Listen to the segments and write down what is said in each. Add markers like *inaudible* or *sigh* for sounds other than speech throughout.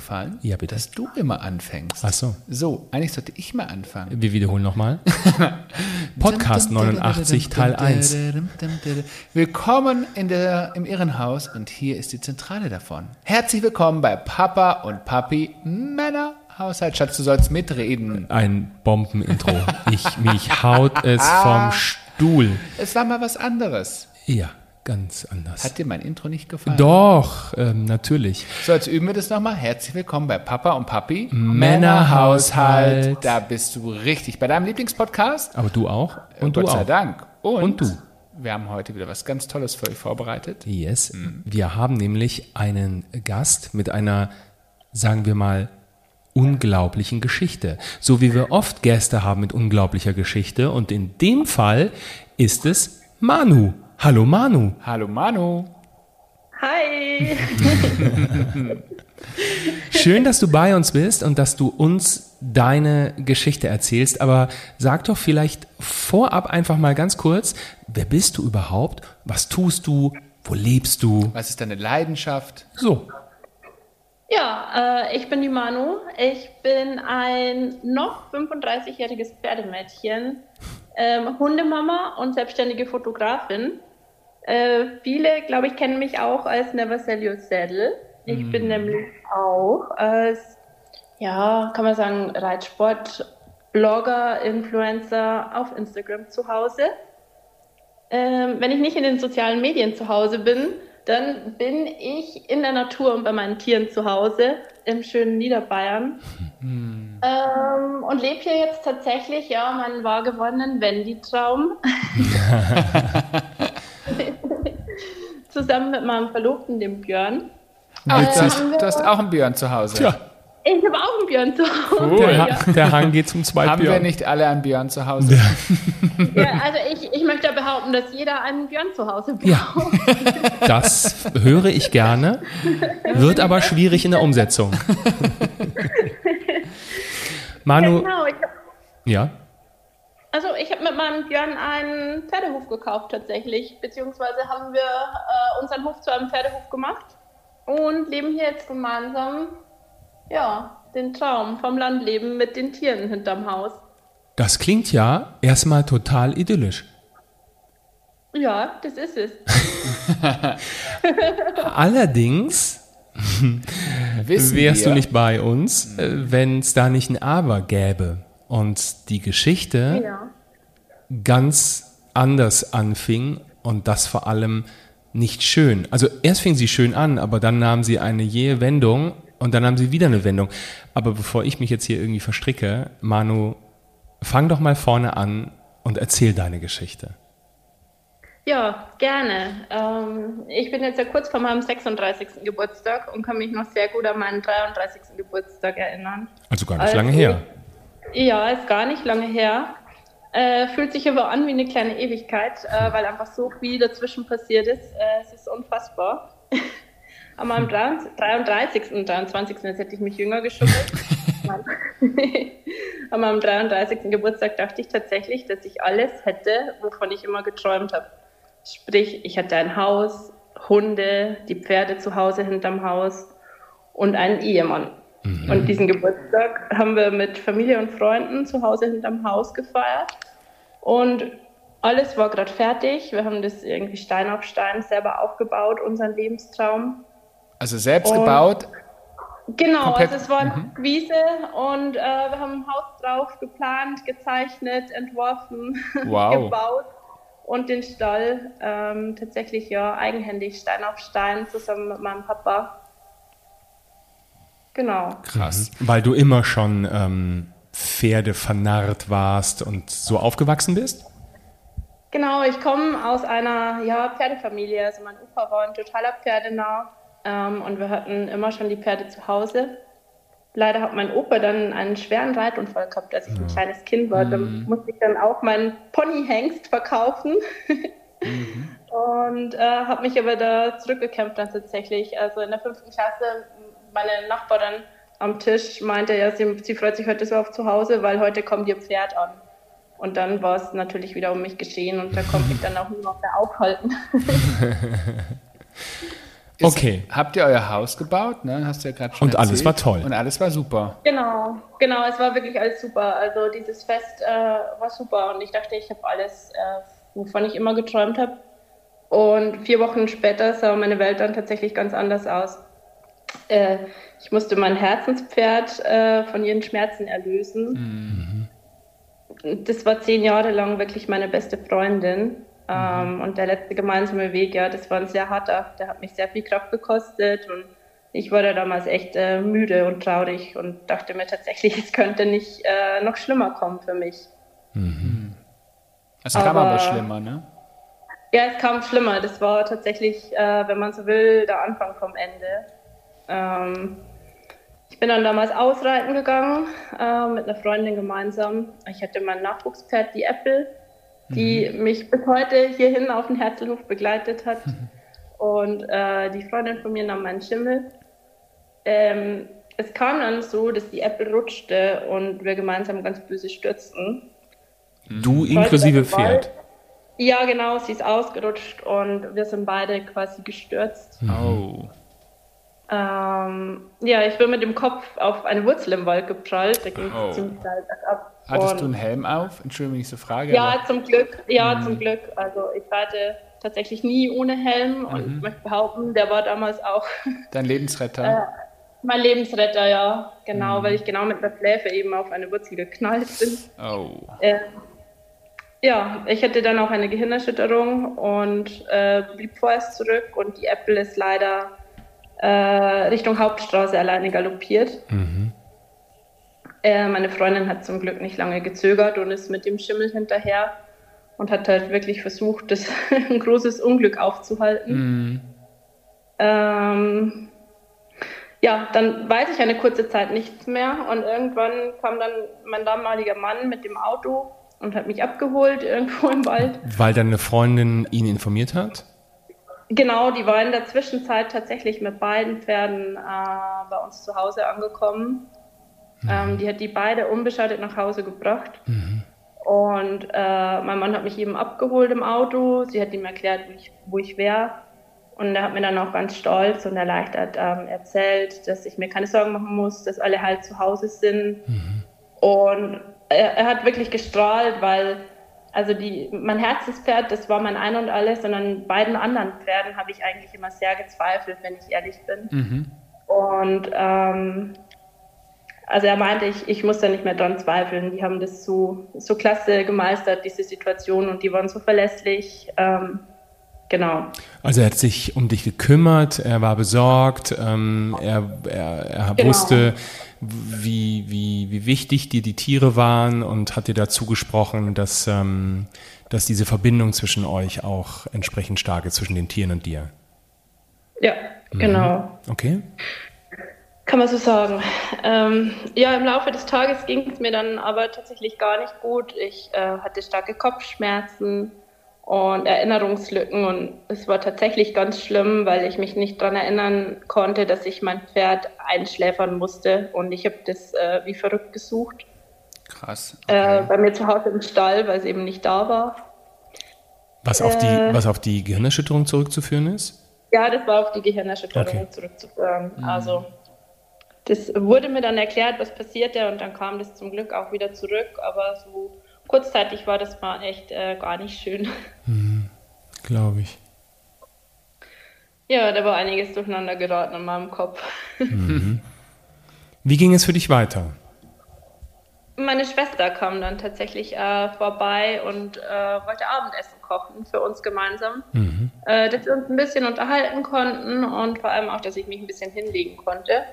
aufgefallen, Ja, bitte. dass du immer anfängst. Ach so. So, eigentlich sollte ich mal anfangen. Wir wiederholen nochmal. *laughs* Podcast 89, Teil 1. Willkommen in der, im Irrenhaus und hier ist die Zentrale davon. Herzlich willkommen bei Papa und Papi Männerhaushalt. Schatz, du sollst mitreden. Ein Bombenintro. Ich, mich haut es *laughs* vom Stuhl. Es war mal was anderes. Ja, ganz anders. Hat dir mein Intro nicht gefallen? Doch, ähm, natürlich. So, jetzt üben wir das nochmal. Herzlich willkommen bei Papa und Papi Männerhaushalt. Da bist du richtig. Bei deinem Lieblingspodcast. Aber du auch? Und Gott du sei auch. Dank. Und, Und du. Wir haben heute wieder was ganz Tolles für euch vorbereitet. Yes. Wir haben nämlich einen Gast mit einer, sagen wir mal, unglaublichen Geschichte. So wie wir oft Gäste haben mit unglaublicher Geschichte. Und in dem Fall ist es Manu. Hallo Manu. Hallo Manu. Hi! *laughs* Schön, dass du bei uns bist und dass du uns deine Geschichte erzählst. Aber sag doch vielleicht vorab einfach mal ganz kurz, wer bist du überhaupt? Was tust du? Wo lebst du? Was ist deine Leidenschaft? So. Ja, äh, ich bin die Manu. Ich bin ein noch 35-jähriges Pferdemädchen, ähm, Hundemama und selbstständige Fotografin. Äh, viele, glaube ich, kennen mich auch als Never Sell Your Saddle. Ich bin nämlich auch als, ja, kann man sagen, Reitsport, Blogger, Influencer auf Instagram zu Hause. Ähm, wenn ich nicht in den sozialen Medien zu Hause bin, dann bin ich in der Natur und bei meinen Tieren zu Hause im schönen Niederbayern. Ähm, und lebe hier jetzt tatsächlich, ja, meinen wahrgewonnenen Wendy-Traum. *laughs* *laughs* Zusammen mit meinem Verlobten, dem Björn. Äh, du, hast, du hast auch einen Björn zu Hause. Tja, Ich habe auch einen Björn zu Hause. Cool. der, Ja. Ha- der Hang geht zum zweiten Haben wir nicht alle einen Björn zu Hause? Ja, also ich, ich möchte behaupten, dass jeder einen Björn zu Hause braucht. Ja, das höre ich gerne, wird aber schwierig in der Umsetzung. *laughs* Manu, Genau, ja, also ich habe mit meinem Björn einen Pferdehof gekauft tatsächlich, beziehungsweise haben wir äh, unseren Hof zu einem Pferdehof gemacht und leben hier jetzt gemeinsam, ja, den Traum vom Landleben mit den Tieren hinterm Haus. das klingt ja erstmal total idyllisch. Ja, das ist es. *laughs* Allerdings wärst wir, du nicht bei uns, wenn es da nicht ein Aber gäbe und die Geschichte Ja. ganz anders anfing und das vor allem nicht schön. Also erst fing sie schön an, aber dann nahm sie eine jähe Wendung und dann nahm sie wieder eine Wendung. Aber bevor ich mich jetzt hier irgendwie verstricke, Manu, fang doch mal vorne an und erzähl deine Geschichte. Ja, gerne. Ähm, ich bin jetzt ja kurz vor meinem 36. Geburtstag und kann mich noch sehr gut an meinen 33. Geburtstag erinnern. Also gar nicht Also- lange her. Ja, ist gar nicht lange her. Äh, fühlt sich aber an wie eine kleine Ewigkeit, äh, weil einfach so viel dazwischen passiert ist. Äh, es ist unfassbar. Meinem 33. und 23. Jetzt hätte ich mich jünger geschummelt. An meinem 33. Geburtstag dachte ich tatsächlich, dass ich alles hätte, wovon ich immer geträumt habe. Sprich, ich hatte ein Haus, Hunde, die Pferde zu Hause hinterm Haus und einen Ehemann. Und diesen Geburtstag haben wir mit Familie und Freunden zu Hause hinterm Haus gefeiert. Und alles war gerade fertig. Wir haben das irgendwie Stein auf Stein selber aufgebaut, unseren Lebenstraum. Also selbst Und- gebaut. Genau, Komplett- also es war eine Wiese und äh, wir haben ein Haus drauf geplant, gezeichnet, entworfen, *laughs* Wow. gebaut und den Stall ähm, tatsächlich ja eigenhändig Stein auf Stein zusammen mit meinem Papa. Genau. Krass. Weil du immer schon ähm, Pferde vernarrt warst und so aufgewachsen bist? Genau, ich komme aus einer ja, Pferdefamilie. Also mein Opa war ein totaler Pferdenah ähm, und wir hatten immer schon die Pferde zu Hause. Leider hat mein Opa dann einen schweren Reitunfall gehabt, als ich ein kleines Kind war. Da musste ich dann auch meinen Ponyhengst verkaufen *laughs* und äh, habe mich aber da zurückgekämpft dann tatsächlich. Also in der fünften Klasse, meine Nachbarin am Tisch meinte, ja, sie, sie freut sich heute so auf zu Hause, weil heute kommt ihr Pferd an. Und dann war es natürlich wieder um mich geschehen und da konnte ich dann auch niemand mehr aufhalten. *laughs* Ist, Okay. Habt ihr euer Haus gebaut? Ne? Hast du ja gerade schon Und alles erzählt. war toll. Und alles war super. Genau, genau, es war wirklich alles super. Also dieses Fest äh, war super und ich dachte, ich habe alles, äh, wovon ich immer geträumt habe. Und vier Wochen später sah meine Welt dann tatsächlich ganz anders aus. Äh, ich musste mein Herzenspferd äh, von ihren Schmerzen erlösen. Das war zehn Jahre lang wirklich meine beste Freundin. Ähm, und der letzte gemeinsame Weg, ja, das war ein sehr harter. Der hat mich sehr viel Kraft gekostet und ich war da damals echt äh, müde und traurig und dachte mir tatsächlich, *laughs* es könnte nicht äh, noch schlimmer kommen für mich. Es kam aber Aber- schlimmer, ne? Ja, es kam schlimmer. Das war tatsächlich, äh, wenn man so will, der Anfang vom Ende. Ähm, ich bin dann damals ausreiten gegangen äh, mit einer Freundin gemeinsam. Ich hatte mein Nachwuchspferd, die Apple, die mich bis heute hierhin auf den Herzlhof begleitet hat. *laughs* Und äh, die Freundin von mir nahm meinen Schimmel. Ähm, es kam dann so, dass die Apple rutschte und wir gemeinsam ganz böse stürzten. Du inklusive Pferd. Ja, genau, sie ist ausgerutscht und wir sind beide quasi gestürzt. Oh. Ähm, ja, ich bin mit dem Kopf auf eine Wurzel im Wald geprallt, da ging Oh. ziemlich steil bergab. Hattest du einen Helm auf? Entschuldigung, wenn ich so frage. Ja, aber- zum Glück, ja, Mhm. zum Glück. Also ich hatte tatsächlich nie ohne Helm und Mhm. ich möchte behaupten, der war damals auch *laughs* Dein Lebensretter. mein Lebensretter, ja, genau, Mhm. weil ich genau mit der Schläfe eben auf eine Wurzel geknallt bin. Oh. Ähm, ja, ich hatte dann auch eine Gehirnerschütterung und äh, blieb vorerst zurück und die Apple ist leider äh, Richtung Hauptstraße alleine galoppiert. Äh, meine Freundin hat zum Glück nicht lange gezögert und ist mit dem Schimmel hinterher und hat halt wirklich versucht, das *laughs* ein großes Unglück aufzuhalten. Mhm. Ähm, ja, dann weiß ich eine kurze Zeit nichts mehr und irgendwann kam dann mein damaliger Mann mit dem Auto und hat mich abgeholt irgendwo im Wald. Weil deine Freundin ihn informiert hat? Genau, die war in der Zwischenzeit tatsächlich mit beiden Pferden äh, bei uns zu Hause angekommen. Ähm, die hat die beide unbeschadet nach Hause gebracht. Und äh, mein Mann hat mich eben abgeholt im Auto. Sie hat ihm erklärt, wo ich, wo ich wäre. Und er hat mir dann auch ganz stolz und erleichtert ähm, erzählt, dass ich mir keine Sorgen machen muss, dass alle halt zu Hause sind. Und er, er hat wirklich gestrahlt, weil also die, mein Herzenspferd, das war mein Ein und Alles, und an beiden anderen Pferden habe ich eigentlich immer sehr gezweifelt, wenn ich ehrlich bin. Und ähm, also er meinte, ich, ich muss da nicht mehr dran zweifeln. Die haben das so, so klasse gemeistert, diese Situation, und die waren so verlässlich. Ähm, genau. Also er hat sich um dich gekümmert, er war besorgt, ähm, er, er, er Genau. wusste, wie, wie, wie wichtig dir die Tiere waren und hat dir dazu gesprochen, dass, ähm, dass diese Verbindung zwischen euch auch entsprechend stark ist, zwischen den Tieren und dir. Ja, genau. Okay? Kann man so sagen. Ähm, ja, im Laufe des Tages ging es mir dann aber tatsächlich gar nicht gut. Ich äh, hatte starke Kopfschmerzen und Erinnerungslücken und es war tatsächlich ganz schlimm, weil ich mich nicht daran erinnern konnte, dass ich mein Pferd einschläfern musste und ich habe das äh, wie verrückt gesucht. Krass. Äh, Okay. bei mir zu Hause im Stall, weil es eben nicht da war. Was auf, die, Äh. was auf die Gehirnerschütterung zurückzuführen ist? Ja, das war auf die Gehirnerschütterung Okay. zurückzuführen. Also das wurde mir dann erklärt, was passierte und dann kam das zum Glück auch wieder zurück, aber so kurzzeitig war das mal echt äh, gar nicht schön. *laughs* Glaube ich. Ja, da war einiges durcheinander geraten in meinem Kopf. *laughs* Wie ging es für dich weiter? Meine Schwester kam dann tatsächlich äh, vorbei und äh, wollte Abendessen kochen für uns gemeinsam. Äh, dass wir uns ein bisschen unterhalten konnten und vor allem auch, dass ich mich ein bisschen hinlegen konnte.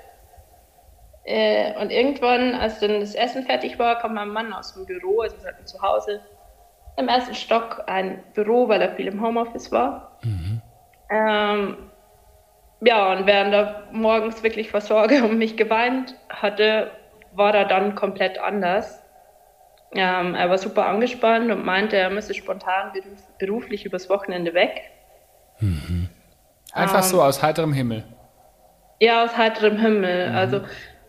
Äh, und irgendwann, als dann das Essen fertig war, kam mein Mann aus dem Büro, also wir hatten zu Hause im ersten Stock ein Büro, weil er viel im Homeoffice war. Ähm, ja, und während er morgens wirklich vor Sorge um mich geweint hatte, war er dann komplett anders. Ähm, er war super angespannt und meinte, er müsse spontan beruf, beruflich übers Wochenende weg. Einfach ähm, so aus heiterem Himmel. Ja, aus heiterem Himmel. Also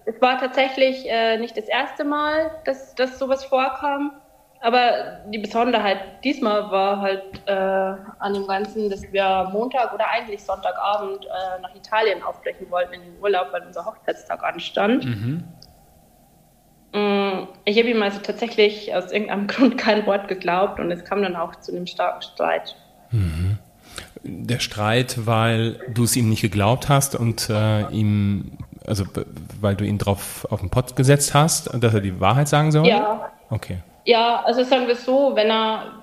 es war tatsächlich äh, nicht das erste Mal, dass, dass sowas vorkam. aber die Besonderheit diesmal war halt äh, an dem Ganzen, dass wir Montag oder eigentlich Sonntagabend äh, nach Italien aufbrechen wollten in den Urlaub, weil unser Hochzeitstag anstand. Mhm. Ich habe ihm also tatsächlich aus irgendeinem *laughs* Grund kein Wort geglaubt und es kam dann auch zu einem starken Streit. Mhm. Der Streit, weil du es ihm nicht geglaubt hast und äh, ihm, also weil du ihn drauf auf den Pott gesetzt hast, dass er die Wahrheit sagen soll? Ja. Okay. Ja, also sagen wir es so, wenn er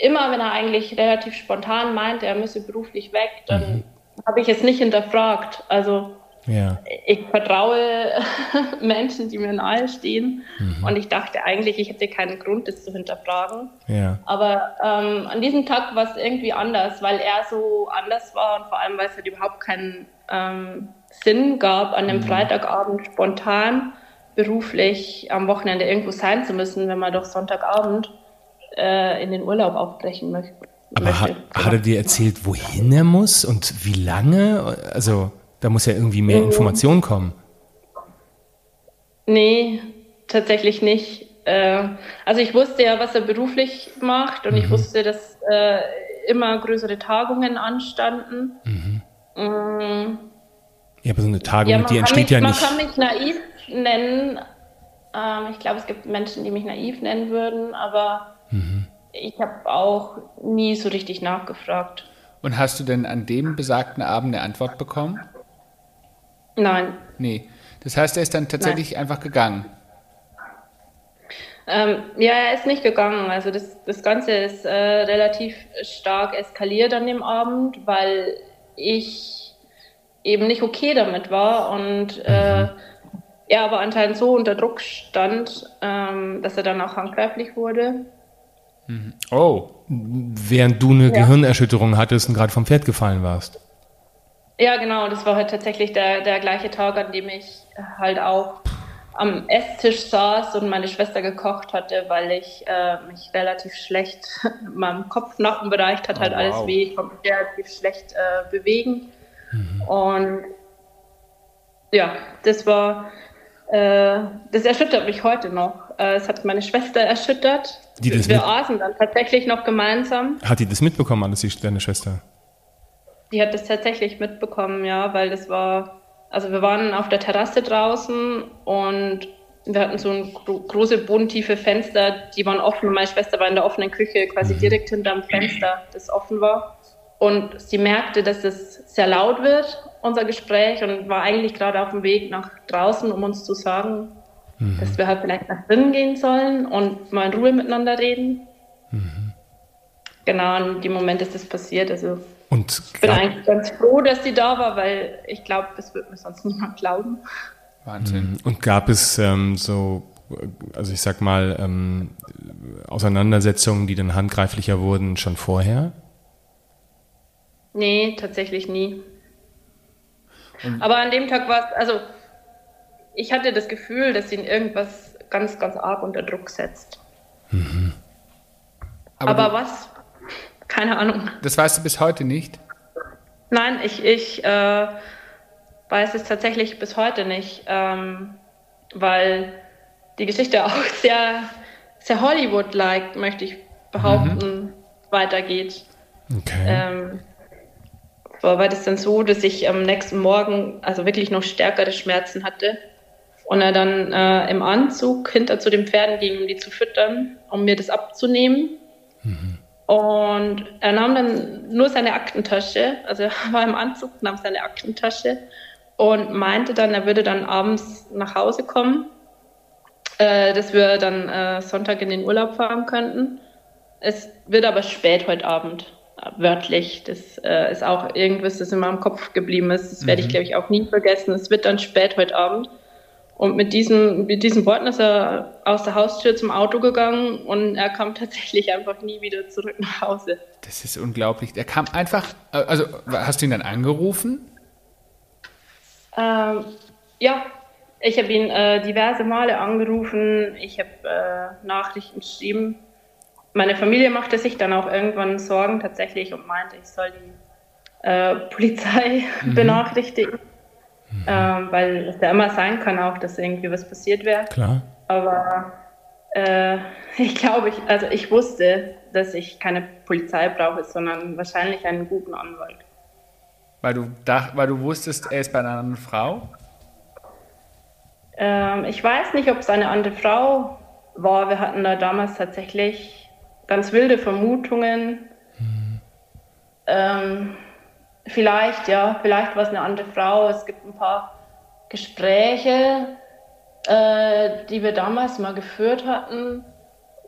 immer, wenn er eigentlich relativ spontan meint, er müsse beruflich weg, dann mhm. habe ich es nicht hinterfragt. Also ja. ich vertraue *laughs* Menschen, die mir nahe stehen. Mhm. Und ich dachte eigentlich, ich hätte keinen Grund, das zu hinterfragen. Ja. Aber ähm, an diesem Tag war es irgendwie anders, weil er so anders war und vor allem, weil es halt überhaupt keinen ähm, Sinn gab, an einem mhm. Freitagabend spontan beruflich am Wochenende irgendwo sein zu müssen, wenn man doch Sonntagabend äh, in den Urlaub aufbrechen möchte. Aber hat, hat er dir erzählt, wohin er muss und wie lange? Also da muss ja irgendwie mehr Information kommen. Nee, tatsächlich nicht. Äh, also ich wusste ja, was er beruflich macht und mhm. ich wusste, dass äh, immer größere Tagungen anstanden. Mhm. Mhm. Ja, aber so eine Tagung, ja, die entsteht mich, ja nicht. Man kann mich naiv nennen. Ähm, ich glaube, es gibt Menschen, die mich naiv nennen würden, aber mhm. ich habe auch nie so richtig nachgefragt. Und hast du denn an dem besagten Abend eine Antwort bekommen? Nein. Nee. Das heißt, er ist dann tatsächlich Nein. einfach gegangen. Ähm, ja, er ist nicht gegangen. Also das, das Ganze ist äh, relativ stark eskaliert an dem Abend, weil ich eben nicht okay damit war und äh, mhm er aber anscheinend so unter Druck stand, ähm, dass er dann auch handgreiflich wurde. Mhm. Oh. Während du eine ja. Gehirnerschütterung hattest und gerade vom Pferd gefallen warst. Ja, genau. Das war halt tatsächlich der, der gleiche Tag, an dem ich halt auch am Esstisch saß und meine Schwester gekocht hatte, weil ich äh, mich relativ schlecht *laughs* in meinem Kopf-Nackenbereich hat halt oh, wow. alles weh, ich konnte mich relativ schlecht äh, bewegen. Mhm. Und ja, das war äh, das erschüttert mich heute noch. Äh, es hat meine Schwester erschüttert. Die das Wir aßen dann tatsächlich noch gemeinsam. Hat die das mitbekommen, alles deine Schwester? Die hat das tatsächlich mitbekommen, ja, weil das war, also wir waren auf der Terrasse draußen und wir hatten so ein gro große bodentiefe Fenster, die waren offen. Meine Schwester war in der offenen Küche, quasi mhm. direkt hinterm Fenster, das offen war. Und sie merkte, dass es sehr laut wird unser Gespräch und war eigentlich gerade auf dem Weg nach draußen, um uns zu sagen, mhm. dass wir halt vielleicht nach drinnen gehen sollen und mal in Ruhe miteinander reden. Mhm. Genau, in dem Moment ist das passiert. Also und ich bin eigentlich ganz froh, dass sie da war, weil ich glaube, das wird mir sonst niemand glauben. Wahnsinn. Mhm. Und gab es ähm, so, also ich sag mal, ähm, Auseinandersetzungen, die dann handgreiflicher wurden, schon vorher? Nee, tatsächlich nie. Und Aber an dem Tag war es, also ich hatte das Gefühl, dass ihn irgendwas ganz, ganz arg unter Druck setzt. Mhm. Aber, Aber was? Keine Ahnung. Das weißt du bis heute nicht? Nein, ich, ich äh, weiß es tatsächlich bis heute nicht, ähm, weil die Geschichte *laughs* auch sehr, sehr Hollywood-like, möchte ich behaupten, mhm. weitergeht. Okay. Ähm, war das dann so, dass ich am nächsten Morgen also wirklich noch stärkere Schmerzen hatte und er dann äh, im Anzug hinter zu den Pferden ging, um die zu füttern, um mir das abzunehmen. Mhm. Und er nahm dann nur seine Aktentasche, also er war im Anzug, nahm seine Aktentasche und meinte dann, er würde dann abends nach Hause kommen, äh, dass wir dann äh, Sonntag in den Urlaub fahren könnten. Es wird aber spät heute Abend wörtlich. Das äh, ist auch irgendwas, das in meinem Kopf geblieben ist. Das werde ich, mhm. glaube ich, auch nie vergessen. Es wird dann spät heute Abend. Und mit diesen, mit diesen Worten ist er aus der Haustür zum Auto gegangen und er kam *laughs* tatsächlich einfach nie wieder zurück nach Hause. Das ist unglaublich. Er kam einfach, äh, also hast du ihn dann angerufen? Ähm, ja, ich habe ihn äh, diverse Male angerufen, ich habe äh, Nachrichten geschrieben meine Familie machte sich dann auch irgendwann Sorgen tatsächlich und meinte, ich soll die äh, Polizei *laughs* mhm. benachrichtigen, mhm. Ähm, weil es ja immer sein kann auch, dass irgendwie was passiert wäre. Klar. Aber Äh, *laughs* ich glaube, ich, also ich wusste, dass ich keine Polizei brauche, sondern wahrscheinlich einen guten Anwalt. Weil du, dach, weil du wusstest, er ist bei einer anderen Frau? Ähm, ich weiß nicht, ob es eine andere Frau war. Wir hatten da damals tatsächlich ganz wilde Vermutungen. Mhm. Ähm, vielleicht, ja, vielleicht war es eine andere Frau. Es gibt ein paar Gespräche, äh, die wir damals mal geführt hatten,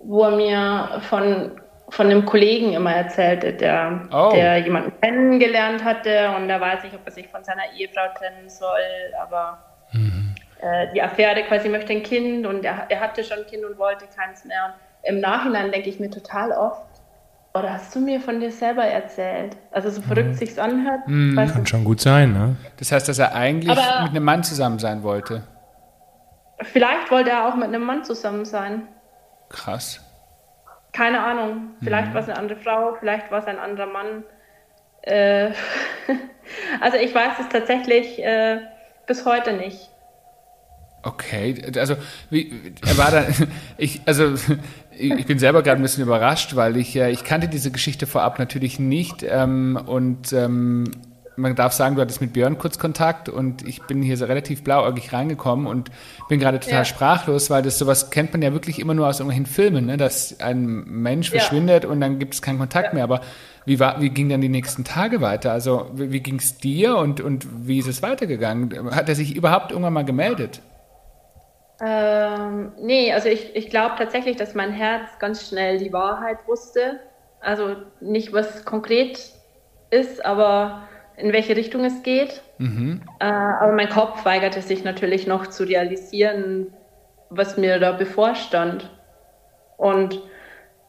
wo er mir von, von einem Kollegen immer erzählte, der, oh. der jemanden kennengelernt hatte und er weiß nicht, ob er sich von seiner Ehefrau trennen soll, aber mhm. äh, die Affäre quasi möchte ein Kind und er, er hatte schon ein Kind und wollte keins mehr. Und im Nachhinein denke ich mir total oft, oder hast du mir von dir selber erzählt? Also so verrückt mhm. sich's anhört. Mhm, kann schon gut sein, ne? Das heißt, dass er eigentlich Aber mit einem Mann zusammen sein wollte. Vielleicht wollte er auch mit einem Mann zusammen sein. Krass. Keine Ahnung. Vielleicht mhm. war es eine andere Frau, vielleicht war es ein anderer Mann. Äh, *laughs* also ich weiß es tatsächlich äh, bis heute nicht. Okay, also wie, er war dann, *laughs* ich, also ich bin selber gerade ein bisschen überrascht, weil ich, äh, ich kannte diese Geschichte vorab natürlich nicht ähm, und ähm, man darf sagen, du hattest mit Björn kurz Kontakt und ich bin hier so relativ blauäugig reingekommen und bin gerade total ja. sprachlos, weil das sowas kennt man ja wirklich immer nur aus irgendwelchen Filmen, ne? dass ein Mensch ja. verschwindet und dann gibt es keinen Kontakt ja. mehr. Aber wie, war, wie ging dann die nächsten Tage weiter? Also wie, wie ging es dir und, und wie ist es weitergegangen? Hat er sich überhaupt irgendwann mal gemeldet? Ähm, nee, also ich, ich glaube tatsächlich, dass mein Herz ganz schnell die Wahrheit wusste. Also nicht, was konkret ist, aber in welche Richtung es geht. Mhm. Äh, aber mein Kopf weigerte sich natürlich noch zu realisieren, was mir da bevorstand. Und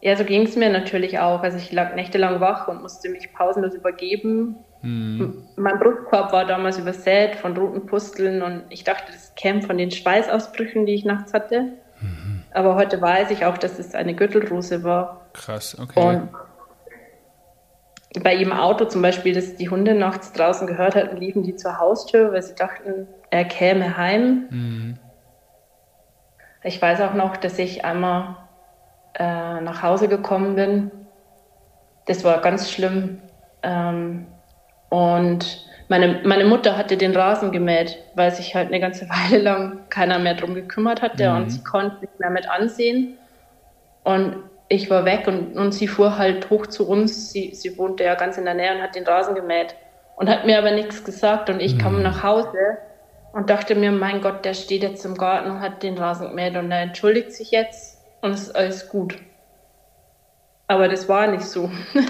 ja, so ging es mir natürlich auch. Also ich lag nächtelang wach und musste mich pausenlos übergeben. Mhm. Mein Brustkorb war damals übersät von roten Pusteln und ich dachte, das käme von den Schweißausbrüchen, die ich nachts hatte. Mhm. Aber heute weiß ich auch, dass es eine Gürtelrose war. Krass, okay. Und bei ihm Auto zum Beispiel, dass die Hunde nachts draußen gehört hatten, liefen die zur Haustür, weil sie dachten, er käme heim. Mhm. Ich weiß auch noch, dass ich einmal äh, nach Hause gekommen bin. Das war ganz schlimm. Ähm, und meine, meine Mutter hatte den Rasen gemäht, weil sich halt eine ganze *laughs* Weile lang keiner mehr drum gekümmert hatte mhm. und sie konnte nicht mehr mit ansehen. Und ich war weg und, und sie fuhr halt hoch zu uns. Sie, sie wohnte ja ganz in der Nähe und hat den Rasen gemäht und hat mir aber nichts gesagt. Und ich mhm. kam nach Hause und dachte mir, mein Gott, der steht jetzt im Garten und hat den Rasen gemäht und er entschuldigt sich jetzt und es ist alles gut. Aber das war nicht so. *laughs*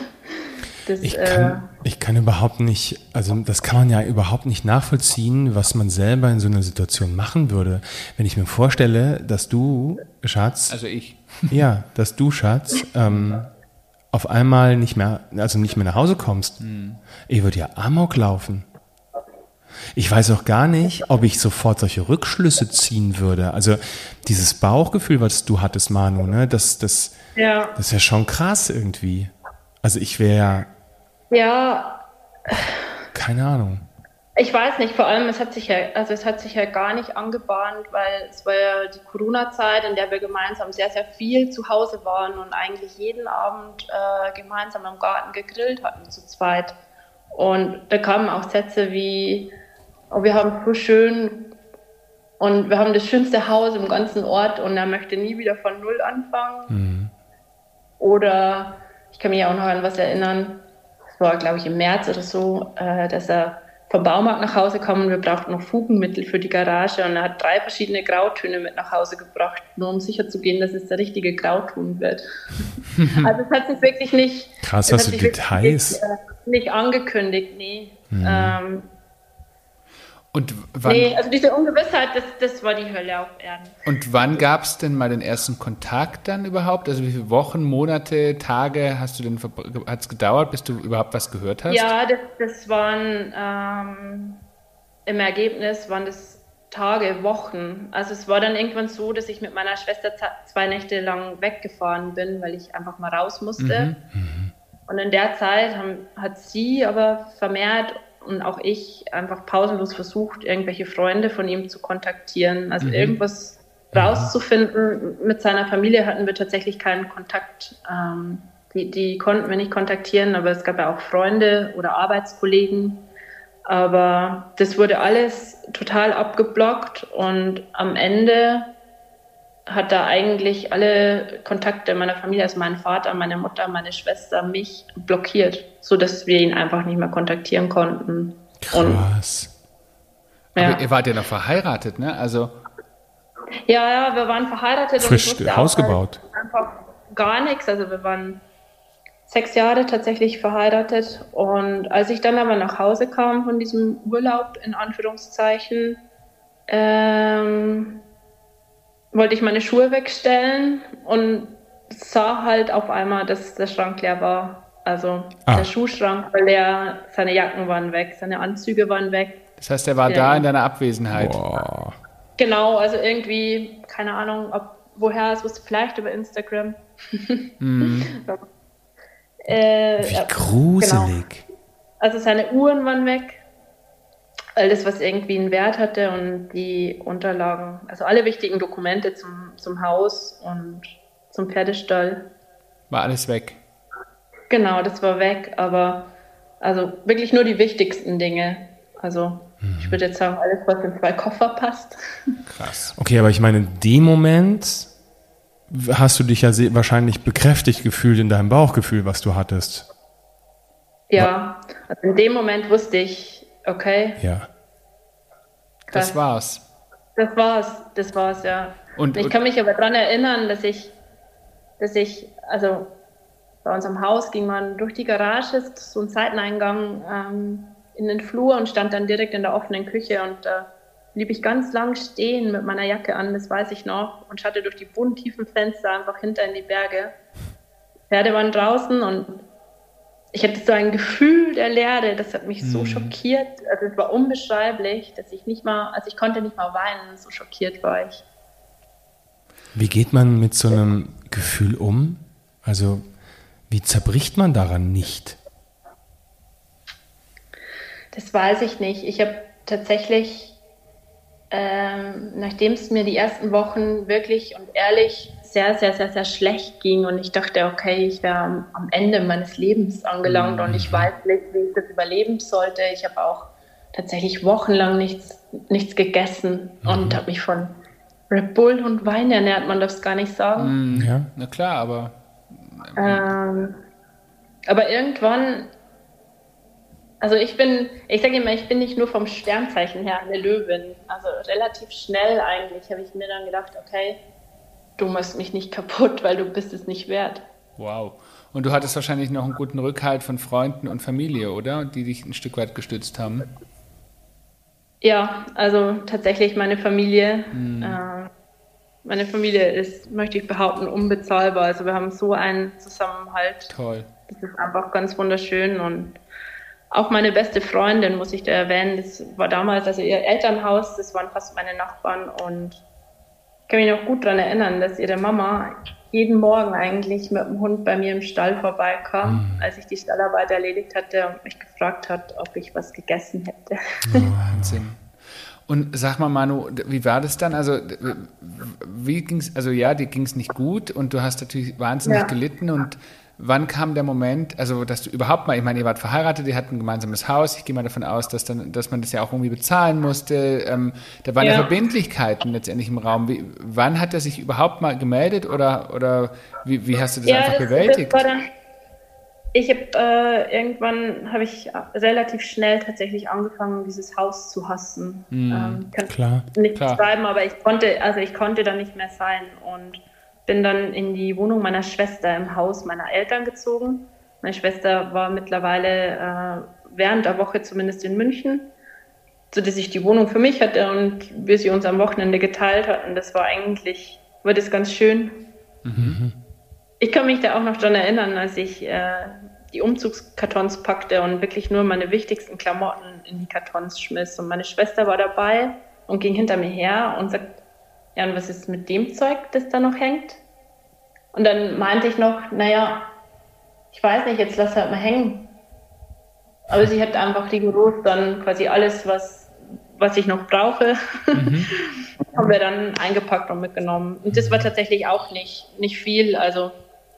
Das, ich, kann, äh, ich kann überhaupt nicht, also das kann man ja überhaupt nicht nachvollziehen, was man selber in so einer Situation machen würde. Wenn ich mir vorstelle, dass du, Schatz. Also ich. *laughs* Ja, dass du, Schatz, ähm, auf einmal nicht mehr, also nicht mehr nach Hause kommst. Hm. Ich würde ja Amok laufen. Ich weiß auch gar nicht, ob ich sofort solche Rückschlüsse ziehen würde. Also dieses Bauchgefühl, was du hattest, Manu, ne, das, das, ja. das ist ja schon krass irgendwie. Also ich wäre. Ja. Keine Ahnung. Ich weiß nicht, vor allem, es hat sich ja, also es hat sich ja gar nicht angebahnt, weil es war ja die Corona-Zeit, in der wir gemeinsam sehr, sehr viel zu Hause waren und eigentlich jeden Abend äh, gemeinsam im Garten gegrillt hatten, zu zweit. Und da kamen auch Sätze wie, oh, wir haben so schön und wir haben das schönste Haus im ganzen Ort und er möchte nie wieder von Null anfangen. Mhm. Oder ich kann mich auch noch an was erinnern, war, glaube ich, im März oder so, äh, dass er vom Baumarkt nach Hause kam und wir brauchten noch Fugenmittel für die Garage und er hat drei verschiedene Grautöne mit nach Hause gebracht, nur um sicher zu gehen, dass es der richtige Grauton wird. *laughs* also es hat sich wirklich nicht... Krass, was für Details. Nicht, äh, nicht angekündigt, nee. Mhm. Ähm, und wann, nee, also diese Ungewissheit, das, das war die Hölle auf Erden. Und wann gab es denn mal den ersten Kontakt dann überhaupt? Also wie viele Wochen, Monate, Tage hast du denn hat es gedauert, bis du überhaupt was gehört hast? Ja, das, das waren ähm, im Ergebnis waren das Tage, Wochen. Also es war dann irgendwann so, dass ich mit meiner Schwester zwei Nächte lang weggefahren bin, weil ich einfach mal raus musste. Mhm. Mhm. Und in der Zeit haben, hat sie aber vermehrt und auch ich einfach pausenlos versucht, irgendwelche Freunde von ihm zu kontaktieren. Also mhm. irgendwas rauszufinden. Mit seiner Familie hatten wir tatsächlich keinen Kontakt. Ähm, die, die konnten wir nicht kontaktieren, aber es gab ja auch Freunde oder Arbeitskollegen. Aber das wurde alles total abgeblockt und am Ende hat da eigentlich alle Kontakte meiner Familie, also mein Vater, meine Mutter, meine Schwester, mich blockiert, sodass wir ihn einfach nicht mehr kontaktieren konnten. Krass. Und, ja. Aber ihr wart ja noch verheiratet, ne? Also ja, ja, wir waren verheiratet Frisch und Haus gebaut. Einfach gar nichts. Also wir waren sechs Jahre tatsächlich verheiratet. Und als ich dann aber nach Hause kam von diesem Urlaub, in Anführungszeichen, ähm, wollte ich meine Schuhe wegstellen und sah halt auf einmal, dass der Schrank leer war. Also ah. der Schuhschrank war leer, seine Jacken waren weg, seine Anzüge waren weg. Das heißt, er war ja. da in deiner Abwesenheit. Boah. Genau, also irgendwie, keine Ahnung, ob woher es wusste, vielleicht über Instagram. Mm. *laughs* äh, Wie gruselig. Genau. Also seine Uhren waren weg, alles, was irgendwie einen Wert hatte und die Unterlagen, also alle wichtigen Dokumente zum, zum Haus und zum Pferdestall. War alles weg. Genau, das war weg, aber also wirklich nur die wichtigsten Dinge. Also ich würde jetzt sagen, alles, was in zwei Koffer passt. *laughs* Krass. Okay, aber ich meine, in dem Moment hast du dich ja wahrscheinlich bekräftigt gefühlt in deinem Bauchgefühl, was du hattest. Ja, also in dem Moment wusste ich, okay. Ja. Krass. Das war's. Das war's, das war's, ja. Und, ich kann mich aber daran erinnern, dass ich, dass ich, also bei unserem Haus ging man durch die Garage, so ein Seiteneingang, ähm, in den Flur und stand dann direkt in der offenen Küche und da äh, blieb ich ganz lang stehen mit meiner Jacke an, das weiß ich noch, und schaute durch die tiefen Fenster einfach hinter in die Berge. Pferde waren draußen und ich hatte so ein Gefühl der Leere, das hat mich mhm. so schockiert. Also es war unbeschreiblich, dass ich nicht mal, also ich konnte nicht mal weinen, so schockiert war ich. Wie geht man mit so einem Gefühl um? Also wie zerbricht man daran nicht? Das weiß ich nicht. Ich habe tatsächlich, ähm, nachdem es mir die ersten Wochen wirklich und ehrlich sehr, sehr, sehr, sehr schlecht ging und ich dachte, okay, ich wäre am, am, Ende meines Lebens angelangt mhm. und ich weiß nicht, wie ich das überleben sollte. Ich habe auch tatsächlich wochenlang nichts, nichts gegessen mhm. und habe mich von Red Bull und Wein ernährt, man darf es gar nicht sagen. Mhm, ja, na klar, aber. Ähm, aber irgendwann also ich bin, ich sage immer, ich bin nicht nur vom Sternzeichen her eine Löwin. Also relativ schnell eigentlich habe ich mir dann gedacht, okay, du machst mich nicht kaputt, weil du bist es nicht wert. Wow. Und du hattest wahrscheinlich noch einen guten Rückhalt von Freunden und Familie, oder? Die dich ein Stück weit gestützt haben. Ja, also tatsächlich meine Familie. Hm. Äh, meine Familie ist, möchte ich behaupten, unbezahlbar. Also wir haben so einen Zusammenhalt. Toll. Das ist einfach ganz wunderschön und auch meine beste Freundin, muss ich da erwähnen, das war damals, also ihr Elternhaus, das waren fast meine Nachbarn und kann mich noch gut daran erinnern, dass ihre Mama jeden Morgen eigentlich mit dem Hund bei mir im Stall vorbeikam, mhm. als ich die Stallarbeit erledigt hatte und mich gefragt hat, ob ich was gegessen hätte. Oh, Wahnsinn. Und sag mal, Manu, wie war das dann? Also, wie ging's, also ja, dir ging es nicht gut und du hast natürlich wahnsinnig ja. gelitten und Wann kam der Moment, also dass du überhaupt mal, ich meine, ihr wart verheiratet, ihr hattet ein gemeinsames Haus, ich gehe mal davon aus, dass, dann, dass man das ja auch irgendwie bezahlen musste. Ähm, da waren ja. ja. Verbindlichkeiten letztendlich im Raum. Wie, wann hat er sich überhaupt mal gemeldet oder, oder wie, wie hast du das ja, einfach das, bewältigt? Das dann, ich habe äh, irgendwann habe ich relativ schnell tatsächlich angefangen, dieses Haus zu hassen. Mm, ähm, kann klar. nicht klar. beschreiben, aber ich konnte, also ich konnte da nicht mehr sein und bin dann in die Wohnung meiner Schwester im Haus meiner Eltern gezogen. Meine Schwester war mittlerweile äh, während der Woche zumindest in München, sodass ich die Wohnung für mich hatte und wir sie uns am Wochenende geteilt hatten. Das war eigentlich, war das ganz schön. Mhm. Ich kann mich da auch noch daran erinnern, als ich äh, die Umzugskartons packte und wirklich nur meine wichtigsten Klamotten in die Kartons schmiss. Und meine Schwester war dabei und ging hinter mir her und sagt, ja, und was ist mit dem Zeug, das da noch hängt? Und dann meinte ich noch, naja, ich weiß nicht, jetzt lass halt mal hängen. Aber sie hat einfach rigoros dann quasi alles, was, was ich noch brauche. Mhm. *laughs* haben wir dann eingepackt und mitgenommen. Und das war tatsächlich auch nicht, nicht viel. Also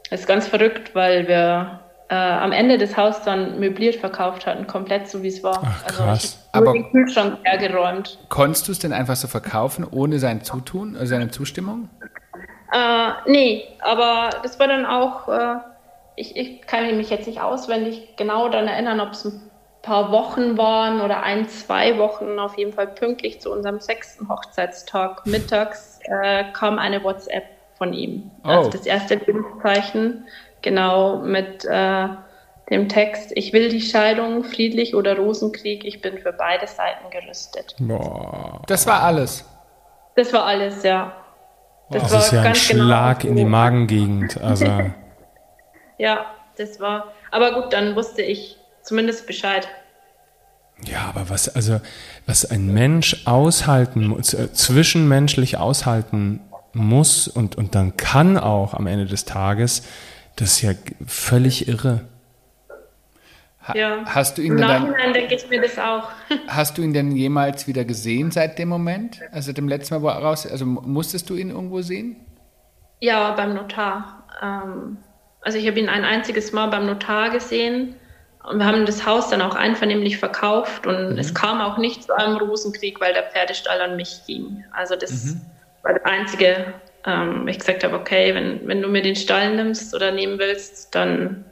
es ist ganz verrückt, weil wir äh, am Ende des Hauses dann möbliert verkauft hatten, komplett so wie es war. Ach, krass. Also ich habe den Kühlschrank hergeräumt. Konntest du es denn einfach so verkaufen, ohne sein Zutun, also seine Zustimmung? Äh, nee, aber das war dann auch, äh, ich, ich kann mich jetzt nicht auswendig genau daran erinnern, ob es ein paar Wochen waren oder ein, zwei Wochen, auf jeden Fall pünktlich zu unserem sechsten Hochzeitstag mittags, äh, kam eine WhatsApp von ihm. Oh. Also das erste Lebenszeichen, genau mit äh, dem Text, ich will die Scheidung, friedlich oder Rosenkrieg, ich bin für beide Seiten gerüstet. Boah. Das war alles. Das war alles, ja. Das, das ist ja ein genau Schlag genau in die Magengegend. Also. *laughs* ja, das war. Aber gut, dann wusste ich zumindest Bescheid. Ja, aber was, also, was ein Mensch aushalten muss, äh, zwischenmenschlich aushalten muss und, und dann kann auch am Ende des Tages, das ist ja völlig irre. Ha ja. Hast du ihn Im Nachhinein denke ich mir das auch. *laughs* Hast du ihn denn jemals wieder gesehen seit dem Moment? Also dem letzten Mal, wo er raus, also musstest du ihn irgendwo sehen? Ja, beim Notar. Ähm, also ich habe ihn ein einziges Mal beim Notar gesehen und wir haben das Haus dann auch einvernehmlich verkauft und mhm. es kam auch nicht zu einem Rosenkrieg, weil der Pferdestall an mich ging. Also das mhm. war das Einzige, ähm, ich gesagt habe, okay, wenn, wenn du mir den Stall nimmst oder nehmen willst, dann,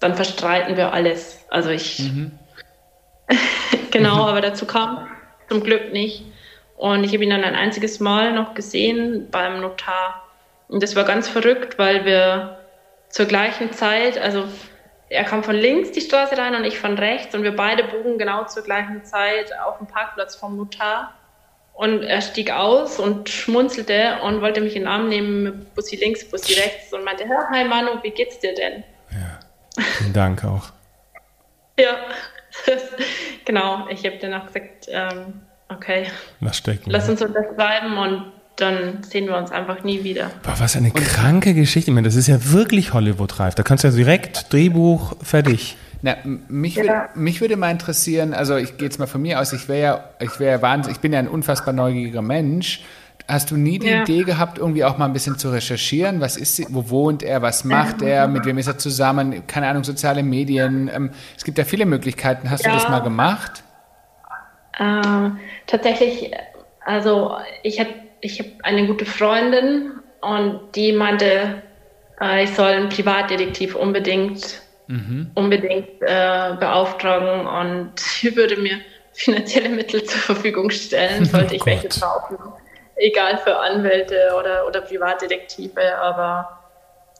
dann verstreiten wir alles. Also ich, mhm. *laughs* genau, aber dazu kam zum Glück nicht. Und ich habe ihn dann ein einziges Mal noch gesehen beim Notar. Und das war ganz verrückt, weil wir zur gleichen Zeit, also er kam von links die Straße rein und ich von rechts und wir beide bogen genau zur gleichen Zeit auf dem Parkplatz vom Notar. Und er stieg aus und schmunzelte und wollte mich in den Arm nehmen, Bussi links, Bussi rechts und meinte, hi Manu, wie geht's dir denn? Ja, vielen Dank auch. ja, *laughs* genau. Ich habe dann auch gesagt, ähm, okay, lass, stecken, lass uns unterschreiben und dann sehen wir uns einfach nie wieder. Boah, was eine und kranke Geschichte. Ich meine, das ist ja wirklich Hollywood-reif. Da kannst du ja direkt Drehbuch fertig. Na, mich, ja. würde, mich würde mal interessieren, also ich gehe jetzt mal von mir aus, ich wäre ja, ich wäre ja wahnsinnig, ich bin ja ein unfassbar neugieriger Mensch. Hast du nie die ja. Idee gehabt, irgendwie auch mal ein bisschen zu recherchieren? Was ist, wo wohnt er? Was macht er? Mit wem ist er zusammen? Keine Ahnung, soziale Medien. Ähm, es gibt ja viele Möglichkeiten. Hast ja. du das mal gemacht? Äh, tatsächlich, also ich hatte ich habe eine gute Freundin und die meinte, äh, ich soll einen Privatdetektiv unbedingt, mhm. unbedingt äh, beauftragen und sie *laughs* würde mir finanzielle Mittel zur Verfügung stellen, sollte ich oh welche brauchen. Egal für Anwälte oder, oder Privatdetektive, aber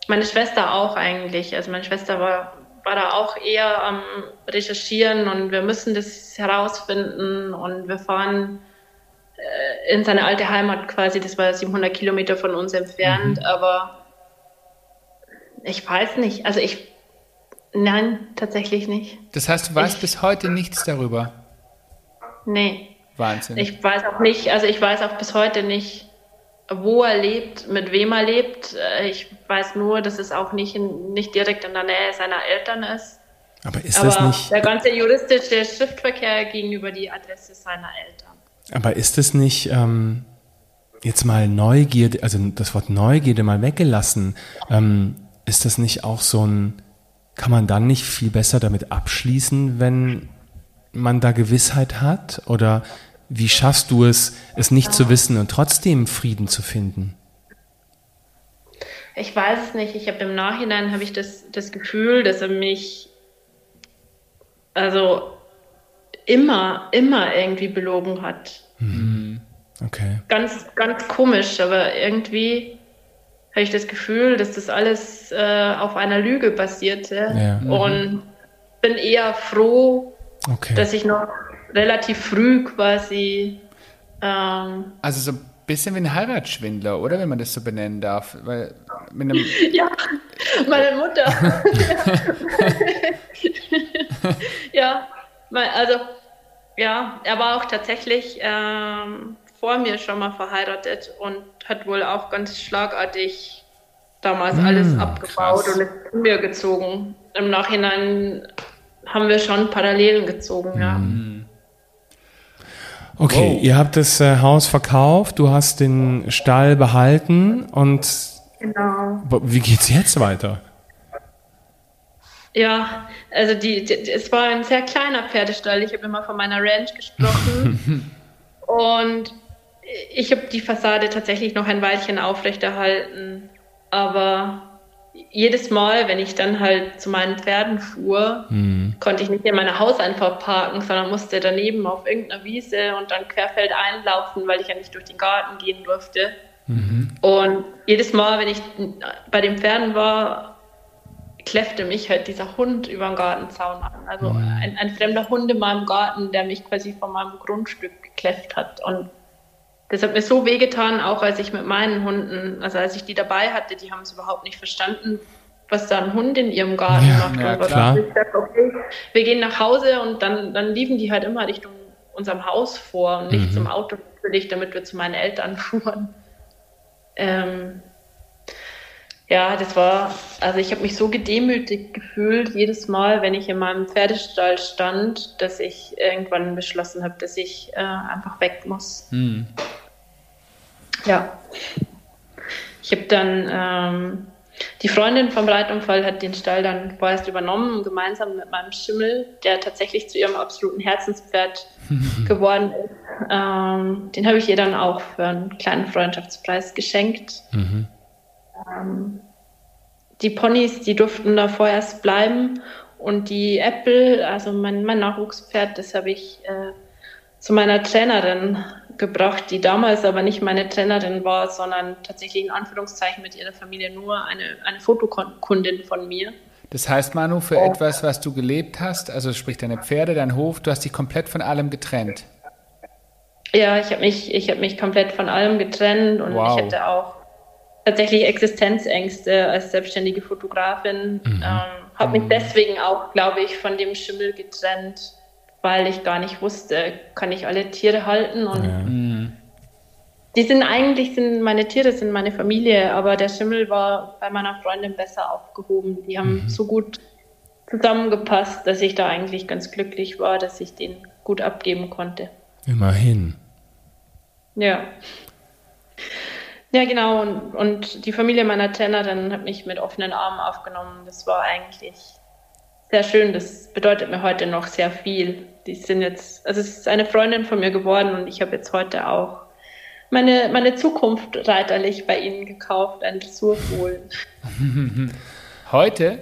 meine Schwester auch eigentlich. Also meine Schwester war, war da auch eher am Recherchieren und wir müssen das herausfinden und wir fahren äh, in seine alte Heimat quasi. Das war 700 Kilometer von uns entfernt, mhm. aber ich weiß nicht. Also ich, nein, tatsächlich nicht. Das heißt, du weißt ich, bis heute nichts darüber? Nee. Wahnsinn. Ich weiß auch nicht, also ich weiß auch bis heute nicht, wo er lebt, mit wem er lebt. Äh, ich weiß nur, dass es auch nicht, in, nicht direkt in der Nähe seiner Eltern ist. Aber ist Aber das nicht. Der ganze juristische Schriftverkehr gegenüber die Adresse seiner Eltern. Aber ist es nicht ähm, jetzt mal Neugierde, also das Wort Neugierde mal weggelassen, ähm, ist das nicht auch so ein, kann man dann nicht viel besser damit abschließen, wenn man da Gewissheit hat? Oder wie schaffst du es, es nicht zu wissen und trotzdem Frieden zu finden? Ich weiß es nicht. Ich habe im Nachhinein habe ich das, das Gefühl, dass er mich also immer, immer irgendwie belogen hat. Mhm. Okay. Ganz, ganz komisch, aber irgendwie habe ich das Gefühl, dass das alles äh, auf einer Lüge basierte. Ja. Mhm. Und bin eher froh, okay. dass ich noch relativ früh quasi. Ähm, also so ein bisschen wie ein Heiratsschwindler, oder? Wenn man das so benennen darf. Weil mit einem *laughs* ja, meine Mutter. *laughs* ja, also ja, er war auch tatsächlich ähm, vor mir schon mal verheiratet und hat wohl auch ganz schlagartig damals mmh, alles abgebaut krass. und ist zu mir gezogen. Im Nachhinein haben wir schon Parallelen gezogen, ja. Mmh. Okay, Wow. ihr habt das äh, Haus verkauft, du hast den Stall behalten und Genau. wie geht's jetzt weiter? Ja, also die, die, es war ein sehr kleiner Pferdestall. Ich habe immer von meiner Ranch gesprochen. *laughs* und ich habe die Fassade tatsächlich noch ein Weilchen aufrechterhalten. Aber jedes Mal, wenn ich dann halt zu meinen Pferden fuhr, konnte ich nicht in meiner Hauseinfahrt parken, sondern musste daneben auf irgendeiner Wiese und dann querfeld einlaufen, weil ich ja nicht durch den Garten gehen durfte. Und jedes Mal, wenn ich bei den Pferden war, kläffte mich halt dieser Hund über den Gartenzaun an. Also ein, ein fremder Hund in meinem Garten, der mich quasi von meinem Grundstück gekläfft hat. Und das hat mir so wehgetan, auch als ich mit meinen Hunden, also als ich die dabei hatte, die haben es überhaupt nicht verstanden, was da ein Hund in ihrem Garten Ja, macht. ja, klar. ich dachte, okay, wir gehen nach Hause und dann, dann liefen die halt immer Richtung unserem Haus vor und nicht zum Auto natürlich, damit wir zu meinen Eltern *laughs* fuhren. Ähm, ja, das war, also ich habe mich so gedemütigt gefühlt jedes Mal, wenn ich in meinem Pferdestall stand, dass ich irgendwann beschlossen habe, dass ich äh, einfach weg muss. Ja. Ich habe dann, ähm, die Freundin vom Reitunfall hat den Stall dann vorerst übernommen, gemeinsam mit meinem Schimmel, der tatsächlich zu ihrem absoluten Herzenspferd *laughs* geworden ist. Ähm, den habe ich ihr dann auch für einen kleinen Freundschaftspreis geschenkt. Ähm, die Ponys, die durften da vorerst bleiben und die Apple, also mein, mein Nachwuchspferd, das habe ich äh, zu meiner Trainerin gebracht, die damals aber nicht meine Trainerin war, sondern tatsächlich in Anführungszeichen mit ihrer Familie nur eine, eine Fotokundin von mir. Das heißt, Manu, für etwas, was du gelebt hast, also sprich deine Pferde, dein Hof, du hast dich komplett von allem getrennt. Ja, ich habe mich, ich hab mich komplett von allem getrennt und Wow. ich hatte auch tatsächlich Existenzängste als selbstständige Fotografin. Ähm, habe mich deswegen auch, glaube ich, von dem Schimmel getrennt, weil ich gar nicht wusste, kann ich alle Tiere halten und Ja. die sind eigentlich, sind meine Tiere sind meine Familie, aber der Schimmel war bei meiner Freundin besser aufgehoben. Die haben so gut zusammengepasst, dass ich da eigentlich ganz glücklich war, dass ich den gut abgeben konnte. Immerhin. Ja. Ja, genau. Und, und die Familie meiner Trainerin hat mich mit offenen Armen aufgenommen. Das war eigentlich sehr schön. Das bedeutet mir heute noch sehr viel. Die sind jetzt, also es ist eine Freundin von mir geworden und ich habe jetzt heute auch meine, meine Zukunft reiterlich bei ihnen gekauft, ein Dressurfohlen. *laughs* Heute?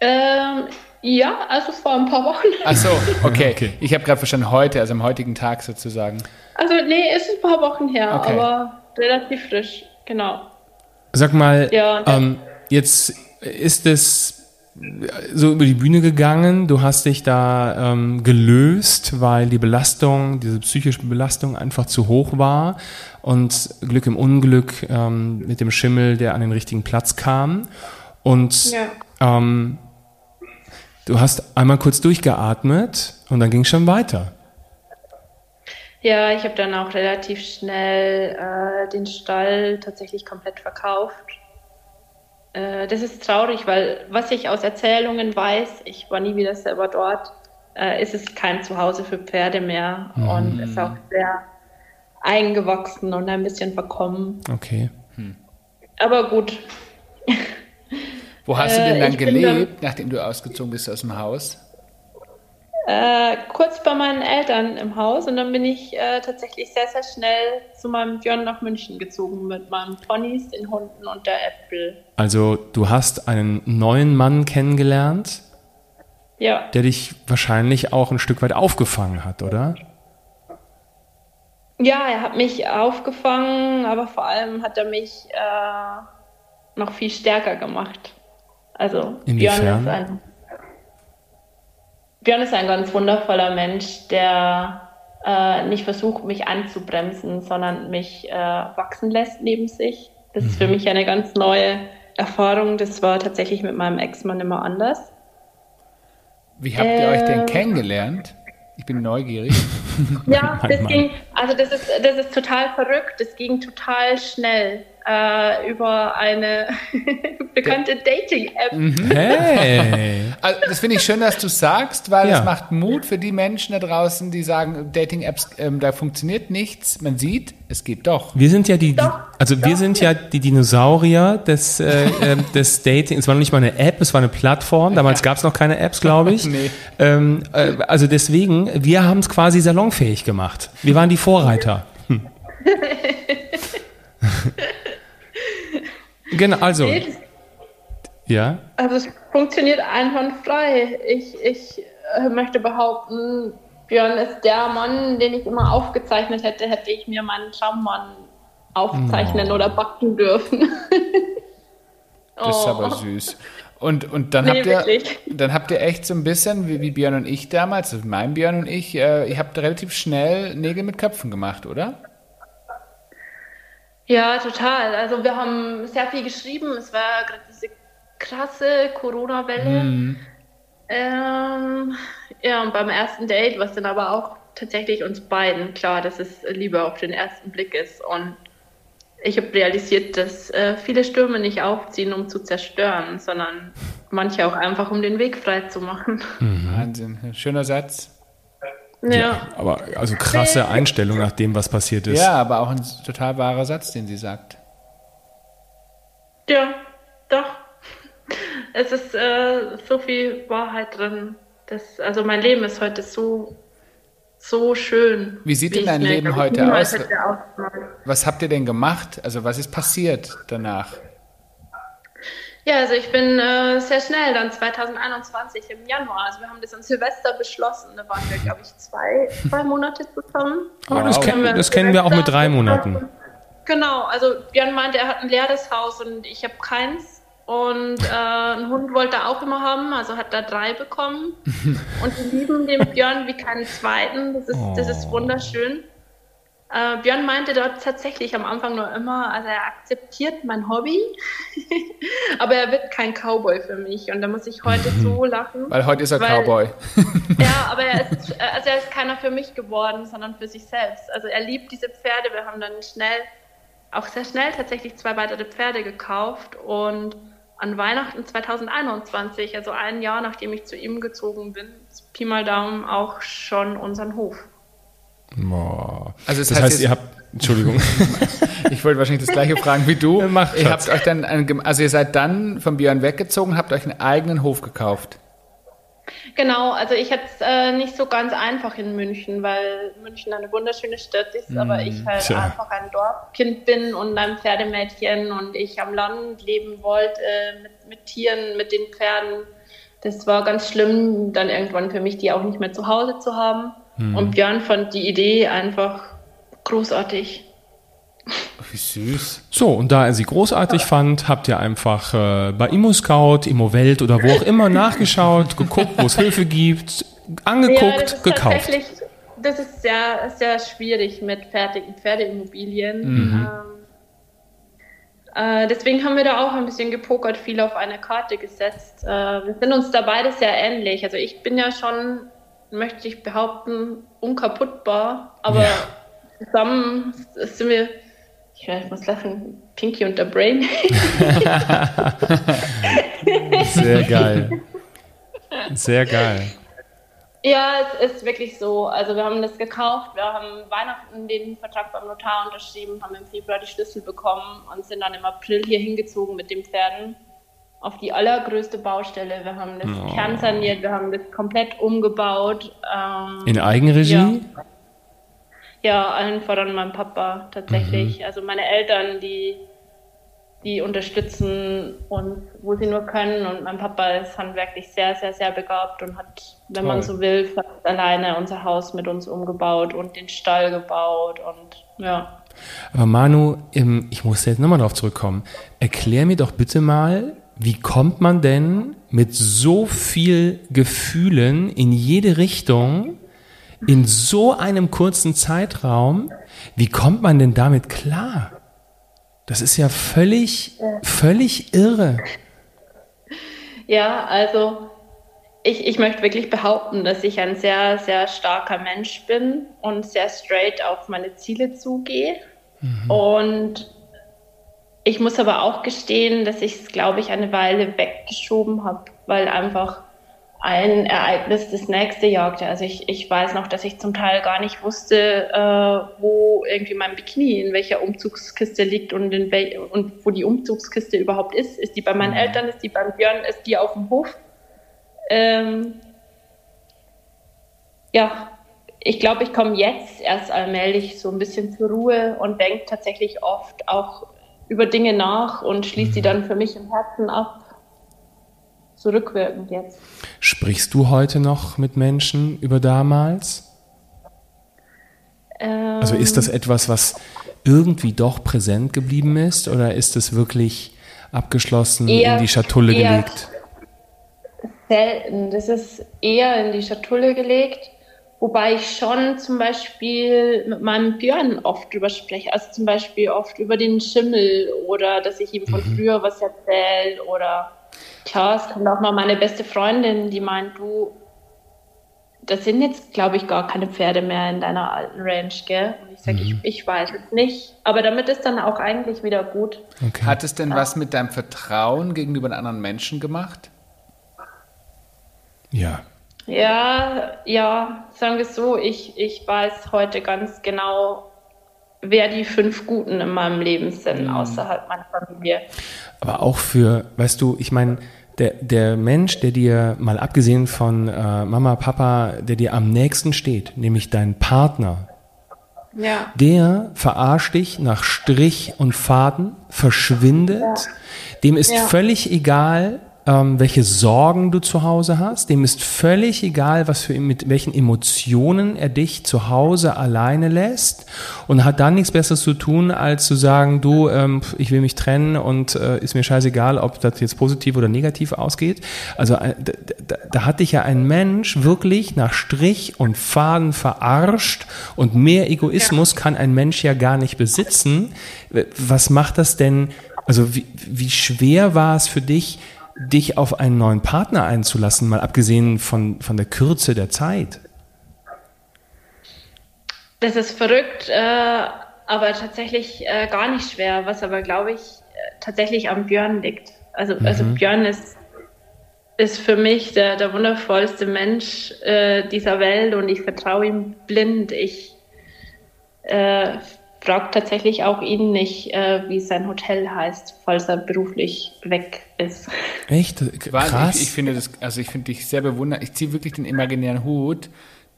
Ähm, ja, also vor ein paar Wochen. Ach so, okay. Okay. Ich habe gerade verstanden, heute, also am heutigen Tag sozusagen. Also nee, es ist ein paar Wochen her, Okay. aber relativ frisch, genau. Sag mal, Ja, ähm, jetzt ist es so über die Bühne gegangen, du hast dich da ähm, gelöst, weil die Belastung, diese psychische Belastung einfach zu hoch war und Glück im Unglück ähm, mit dem Schimmel, der an den richtigen Platz kam. Und Ja. ähm, du hast einmal kurz durchgeatmet und dann ging es schon weiter. Ja, ich habe dann auch relativ schnell äh, den Stall tatsächlich komplett verkauft. Äh, das ist traurig, weil was ich aus Erzählungen weiß, ich war nie wieder selber dort, äh, ist es kein Zuhause für Pferde mehr und ist auch sehr eingewachsen und ein bisschen verkommen. Okay. Aber gut, *laughs* Wo hast du Äh, denn dann ich bin dann- gelebt, nachdem du ausgezogen bist aus dem Haus? äh, kurz bei meinen Eltern im Haus und dann bin ich äh, tatsächlich sehr, sehr schnell zu meinem Björn nach München gezogen mit meinen Ponys, den Hunden und der Äpfel. Also du hast einen neuen Mann kennengelernt, Ja. der dich wahrscheinlich auch ein Stück weit aufgefangen hat, oder? Ja, er hat mich aufgefangen, aber vor allem hat er mich äh, noch viel stärker gemacht. Also Inwiefern? Björn ist ein Björn ist ein ganz wundervoller Mensch, der äh, nicht versucht, mich anzubremsen, sondern mich äh, wachsen lässt neben sich. Das ist für mich eine ganz neue Erfahrung. Das war tatsächlich mit meinem Ex-Mann immer anders. Wie habt ihr euch denn Äh. kennengelernt? Ich bin neugierig. Ja, *laughs* das ging, also das ist, das ist total verrückt. Das ging total schnell äh, über eine *laughs* bekannte Dating-App. Mhm. Hey. *laughs* Also, das finde ich schön, dass du sagst, weil Ja. es macht Mut für die Menschen da draußen, die sagen, Dating-Apps, ähm, da funktioniert nichts. Man sieht, es geht doch. Wir sind ja die, Doch, also wir sind ja die Dinosaurier des, äh, *laughs* ähm, des Dating. Es war noch nicht mal eine App, es war eine Plattform. Damals gab es noch keine Apps, glaube ich. Nee. ähm, äh, also deswegen, wir haben es quasi salonfähig gemacht. Wir waren die Vorreiter. Hm. *laughs* genau, also, ja. Also es funktioniert einwandfrei. Ich, ich äh, möchte behaupten, Björn ist der Mann, den ich immer aufgezeichnet hätte, hätte ich mir meinen Traummann aufzeichnen Oh. oder backen dürfen. Das ist Oh. aber süß. Und, und dann, Nee, habt ihr, wirklich. dann habt ihr echt so ein bisschen, wie, wie Björn und ich damals, also mein Björn und ich, äh, ihr habt relativ schnell Nägel mit Köpfen gemacht, oder? Ja, total. Also wir haben sehr viel geschrieben. Es war gerade diese krasse Corona-Welle. Ähm, ja, und beim ersten Date, was dann aber auch tatsächlich uns beiden klar, dass es Liebe auf den ersten Blick ist. Und ich habe realisiert, dass äh, viele Stürme nicht aufziehen, um zu zerstören, sondern manche auch einfach, um den Weg frei zu machen. *laughs* Wahnsinn. Schöner Satz. Ja. Aber also krasse Einstellung nach dem, was passiert ist. Ja, aber auch ein total wahrer Satz, den sie sagt. Ja, doch. Es ist äh, so viel Wahrheit drin. Das, also mein Leben ist heute so, so schön. Wie sieht denn ich dein Leben heute aus? Was habt ihr denn gemacht? Also was ist passiert danach? Ja, also ich bin äh, sehr schnell, dann 2021 im Januar. Also wir haben das an Silvester beschlossen. Da waren wir, glaube ich, zwei, zwei Monate zusammen. Oh, das, kennen, wir das kennen wir auch mit drei. Monaten. Genau, also Björn meinte, er hat ein leeres Haus und ich habe keins. Und äh, einen Hund wollte er auch immer haben, also hat er drei bekommen. *laughs* Und wir lieben den Björn wie keinen zweiten. Das ist, das ist Oh. wunderschön. Äh, Björn meinte dort tatsächlich am Anfang nur immer, also er akzeptiert mein Hobby, *laughs* aber er wird kein Cowboy für mich. Und da muss ich heute so *laughs* lachen. Weil heute ist er Weil- Cowboy. Ja, aber er ist, also er ist keiner für mich geworden, sondern für sich selbst. Also er liebt diese Pferde. Wir haben dann schnell, auch sehr schnell tatsächlich zwei weitere Pferde gekauft und an Weihnachten 2021, also ein Jahr nachdem ich zu ihm gezogen bin, Pi mal Daumen auch schon unseren Hof. Boah. Also das das heißt heißt, ihr habt, Entschuldigung, *laughs* Ich wollte wahrscheinlich das gleiche fragen wie du. *laughs* Mach, ihr habt euch dann, also ihr seid dann von Björn weggezogen, habt euch einen eigenen Hof gekauft. Genau, also ich hatte es äh, nicht so ganz einfach in München, weil München eine wunderschöne Stadt ist, aber ich halt tja. einfach ein Dorfkind bin und ein Pferdemädchen und ich am Land leben wollte äh, mit, mit Tieren, mit den Pferden. Das war ganz schlimm, dann irgendwann für mich die auch nicht mehr zu Hause zu haben. Und Björn fand die Idee einfach großartig. Wie süß. So, und da er sie großartig fand, habt ihr einfach äh, bei ImmoScout, ImmoWelt oder wo auch immer nachgeschaut, geguckt, wo es Hilfe gibt, angeguckt, das ist gekauft. tatsächlich, das ist sehr, sehr schwierig mit fertigen Pferdeimmobilien. Ähm, äh, deswegen haben wir da auch ein bisschen gepokert, viel auf eine Karte gesetzt. Äh, wir sind uns da beide sehr ähnlich. Also ich bin ja schon, möchte ich behaupten, unkaputtbar, aber Ja. zusammen sind wir, ich muss lachen, Pinky und der Brain. *laughs* Sehr geil. Sehr geil. Ja, es ist wirklich so. Also wir haben das gekauft, wir haben Weihnachten den Vertrag beim Notar unterschrieben, haben im Februar die Schlüssel bekommen und sind dann im April hier hingezogen mit den Pferden auf die allergrößte Baustelle. Wir haben das Oh. kernsaniert, wir haben das komplett umgebaut. Ähm, In Eigenregie? Ja. Ja, allen voran mein Papa Mhm. tatsächlich. Also meine Eltern, die, die unterstützen uns, wo sie nur können. Und mein Papa ist handwerklich sehr, sehr, sehr begabt und hat, wenn man Toll. so will, fast alleine unser Haus mit uns umgebaut und den Stall gebaut und ja. Aber Manu, ich muss jetzt nochmal darauf zurückkommen. Erklär mir doch bitte mal, wie kommt man denn mit so viel Gefühlen in jede Richtung in so einem kurzen Zeitraum? Wie kommt man denn damit klar? Das ist ja völlig, völlig irre. Ja, also ich, ich möchte wirklich behaupten, dass ich ein sehr, sehr starker Mensch bin und sehr straight auf meine Ziele zugehe. Mhm. Und ich muss aber auch gestehen, dass ich es, glaube ich, eine Weile weggeschoben habe, weil einfach ein Ereignis das nächste jagte. Also ich, ich weiß noch, dass ich zum Teil gar nicht wusste, äh, wo irgendwie mein Bikini in welcher Umzugskiste liegt und, in wel und wo die Umzugskiste überhaupt ist. Ist die bei meinen mhm. Eltern, ist die beim Björn, ist die auf dem Hof? Ähm, ja, ich glaube, ich komme jetzt erst allmählich so ein bisschen zur Ruhe und denke tatsächlich oft auch über Dinge nach und schließe sie mhm. dann für mich im Herzen ab. Zurückwirkend jetzt. Sprichst du heute noch mit Menschen über damals? Ähm, also ist das etwas, was irgendwie doch präsent geblieben ist oder ist es wirklich abgeschlossen eher, in die Schatulle gelegt? Selten. Das ist eher in die Schatulle gelegt. Wobei ich schon zum Beispiel mit meinem Björn oft drüber spreche. Also zum Beispiel oft über den Schimmel oder dass ich ihm von mhm. früher was erzähle. Oder klar, es kommt auch mal meine beste Freundin, die meint, du, das sind jetzt, glaube ich, gar keine Pferde mehr in deiner alten Ranch, gell? Und ich sage, mhm. ich, ich weiß es nicht. Aber damit ist dann auch eigentlich wieder gut. Okay. Hat es denn ja. was mit deinem Vertrauen gegenüber anderen Menschen gemacht? Ja. Ja, ja, sagen wir es so, ich, ich weiß heute ganz genau, wer die fünf Guten in meinem Leben sind, mhm. außerhalb meiner Familie. Aber auch für, weißt du, ich meine, der, der Mensch, der dir mal abgesehen von äh, Mama, Papa, der dir am nächsten steht, nämlich dein Partner, ja. der verarscht dich nach Strich und Faden, verschwindet, ja. dem ist ja. völlig egal, ähm, welche Sorgen du zu Hause hast. Dem ist völlig egal, was für mit welchen Emotionen er dich zu Hause alleine lässt und hat dann nichts Besseres zu tun, als zu sagen, du, ähm, ich will mich trennen und äh, ist mir scheißegal, ob das jetzt positiv oder negativ ausgeht. Also äh, da, da, hat dich ja ein Mensch wirklich nach Strich und Faden verarscht und mehr Egoismus ja. kann ein Mensch ja gar nicht besitzen. Was macht das denn? Also wie, wie schwer war es für dich, dich auf einen neuen Partner einzulassen, mal abgesehen von, von der Kürze der Zeit? Das ist verrückt, äh, aber tatsächlich äh, gar nicht schwer, was aber, glaube ich, tatsächlich am Björn liegt. Also, also mhm. also Björn ist, ist für mich der, der wundervollste Mensch äh, dieser Welt und ich vertraue ihm blind. Ich äh, fragt tatsächlich auch ihn nicht, äh, wie sein Hotel heißt, falls er beruflich weg ist. Echt? Krass. Ich, ich finde das, also ich finde dich sehr bewundert. Ich ziehe wirklich den imaginären Hut.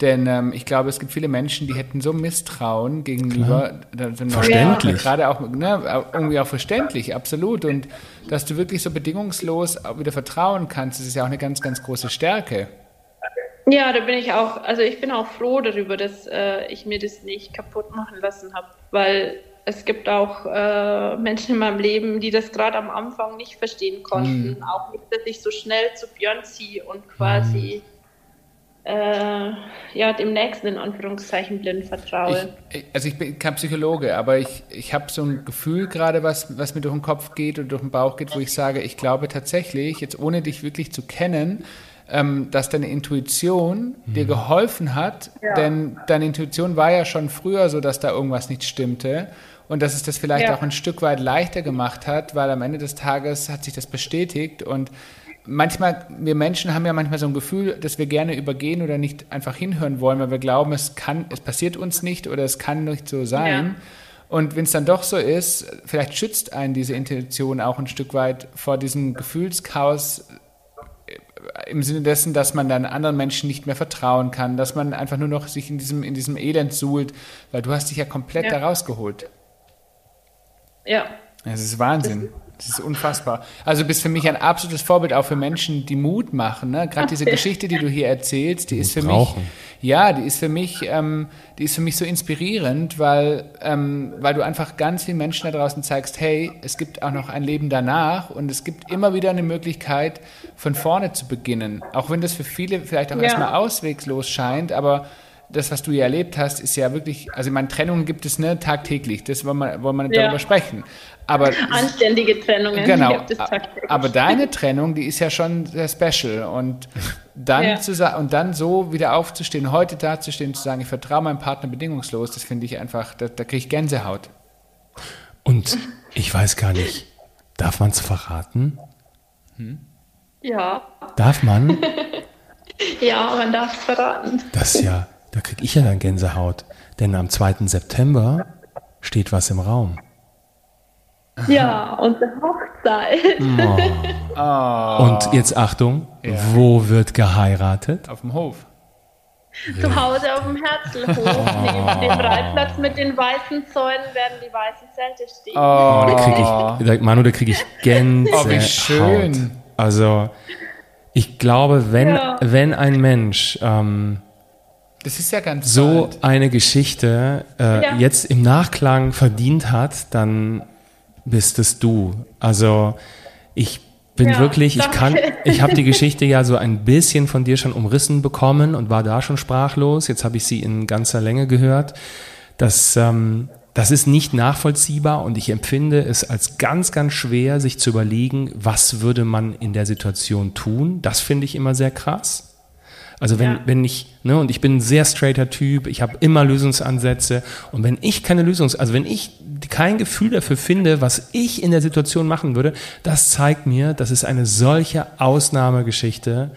Denn ähm, ich glaube, es gibt viele Menschen, die hätten so Misstrauen gegenüber. Verständlich. Gerade auch, ne, irgendwie auch verständlich, absolut. Und dass du wirklich so bedingungslos wieder vertrauen kannst, das ist ja auch eine ganz, ganz große Stärke. Ja, da bin ich auch, also ich bin auch froh darüber, dass äh, ich mir das nicht kaputt machen lassen habe, weil es gibt auch äh, Menschen in meinem Leben, die das gerade am Anfang nicht verstehen konnten. Mhm. Auch nicht, dass ich so schnell zu Björn ziehe und quasi mhm. äh, ja, dem Nächsten in Anführungszeichen blind vertraue. Ich, also ich bin kein Psychologe, aber ich, ich habe so ein Gefühl gerade, was, was mir durch den Kopf geht und durch den Bauch geht, wo ich sage, ich glaube tatsächlich, jetzt ohne dich wirklich zu kennen, ähm, dass deine Intuition mhm. dir geholfen hat, ja. denn deine Intuition war ja schon früher so, dass da irgendwas nicht stimmte und dass es das vielleicht ja. auch ein Stück weit leichter gemacht hat, weil am Ende des Tages hat sich das bestätigt und manchmal, wir Menschen haben ja manchmal so ein Gefühl, dass wir gerne übergehen oder nicht einfach hinhören wollen, weil wir glauben, es kann, es passiert uns nicht oder es kann nicht so sein. Ja. Und wenn es dann doch so ist, vielleicht schützt einen diese Intuition auch ein Stück weit vor diesem Gefühlschaos, im Sinne dessen, dass man dann anderen Menschen nicht mehr vertrauen kann, dass man einfach nur noch sich in diesem, in diesem Elend suhlt, weil du hast dich ja komplett ja. da rausgeholt. Ja. Das ist Wahnsinn. Das ist unfassbar. Also du bist für mich ein absolutes Vorbild auch für Menschen, die Mut machen. Ne? Gerade diese Geschichte, die du hier erzählst, die ist für brauchen. mich, ja, die ist für mich, ähm, die ist für mich so inspirierend, weil, ähm, weil du einfach ganz vielen Menschen da draußen zeigst, hey, es gibt auch noch ein Leben danach und es gibt immer wieder eine Möglichkeit, von vorne zu beginnen. Auch wenn das für viele vielleicht auch ja. erstmal auswegslos scheint, aber das, was du ja erlebt hast, ist ja wirklich, also ich meine, Trennungen gibt es ne, tagtäglich, das wollen wir, wollen wir nicht Ja. darüber sprechen. Aber Anständige Trennungen Genau. gibt es tagtäglich. aber *laughs* deine Trennung, die ist ja schon sehr special. Und dann, Ja. zu, und dann so wieder aufzustehen, heute dazustehen, zu sagen, ich vertraue meinem Partner bedingungslos, das finde ich einfach, da, da kriege ich Gänsehaut. Und ich weiß gar nicht, darf man es verraten? ja, Darf man? *laughs* ja, man darf es verraten. Das ja, da kriege ich ja dann Gänsehaut. Denn am 2. September steht was im Raum. Ja, unsere Hochzeit. Und jetzt Achtung, wo wird geheiratet? Auf dem Hof. Zu Hause auf dem Herzlhof, neben dem Reitplatz mit den weißen Zäunen werden die weißen Zelte stehen. Oh, da kriege ich, da, Manu, da kriege ich *laughs* Gänsehaut. Oh, wie schön. Also, ich glaube, wenn, Ja. wenn ein Mensch ähm, Das ist ja ganz so bald. eine Geschichte äh, Ja. jetzt im Nachklang verdient hat, dann bist es du. Also ich bin Ja, wirklich, ich kann, ich habe die *laughs* Geschichte ja so ein bisschen von dir schon umrissen bekommen und war da schon sprachlos. Jetzt habe ich sie in ganzer Länge gehört. Das, ähm, das ist nicht nachvollziehbar und ich empfinde es als ganz, ganz schwer, sich zu überlegen, was würde man in der Situation tun. Das finde ich immer sehr krass. Also wenn, Ja. wenn ich, ne, und ich bin ein sehr straighter Typ, ich habe immer Lösungsansätze und wenn ich keine Lösungs, also wenn ich kein Gefühl dafür finde, was ich in der Situation machen würde, das zeigt mir, das ist eine solche Ausnahmegeschichte,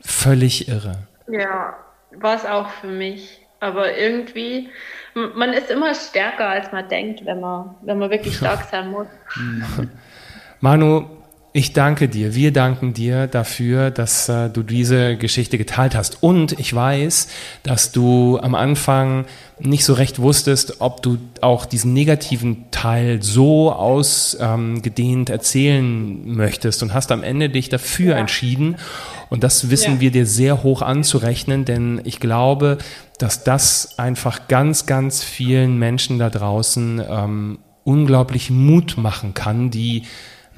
völlig irre. Ja, war es auch für mich. Aber irgendwie, man ist immer stärker, als man denkt, wenn man, wenn man wirklich *laughs* stark sein muss. Manu, ich danke dir, wir danken dir dafür, dass äh, du diese Geschichte geteilt hast. Und ich weiß, dass du am Anfang nicht so recht wusstest, ob du auch diesen negativen Teil so ausgedehnt erzählen möchtest und hast am Ende dich dafür entschieden. Und das wissen Ja. wir dir sehr hoch anzurechnen, denn ich glaube, dass das einfach ganz, ganz vielen Menschen da draußen ähm, unglaublich Mut machen kann, die,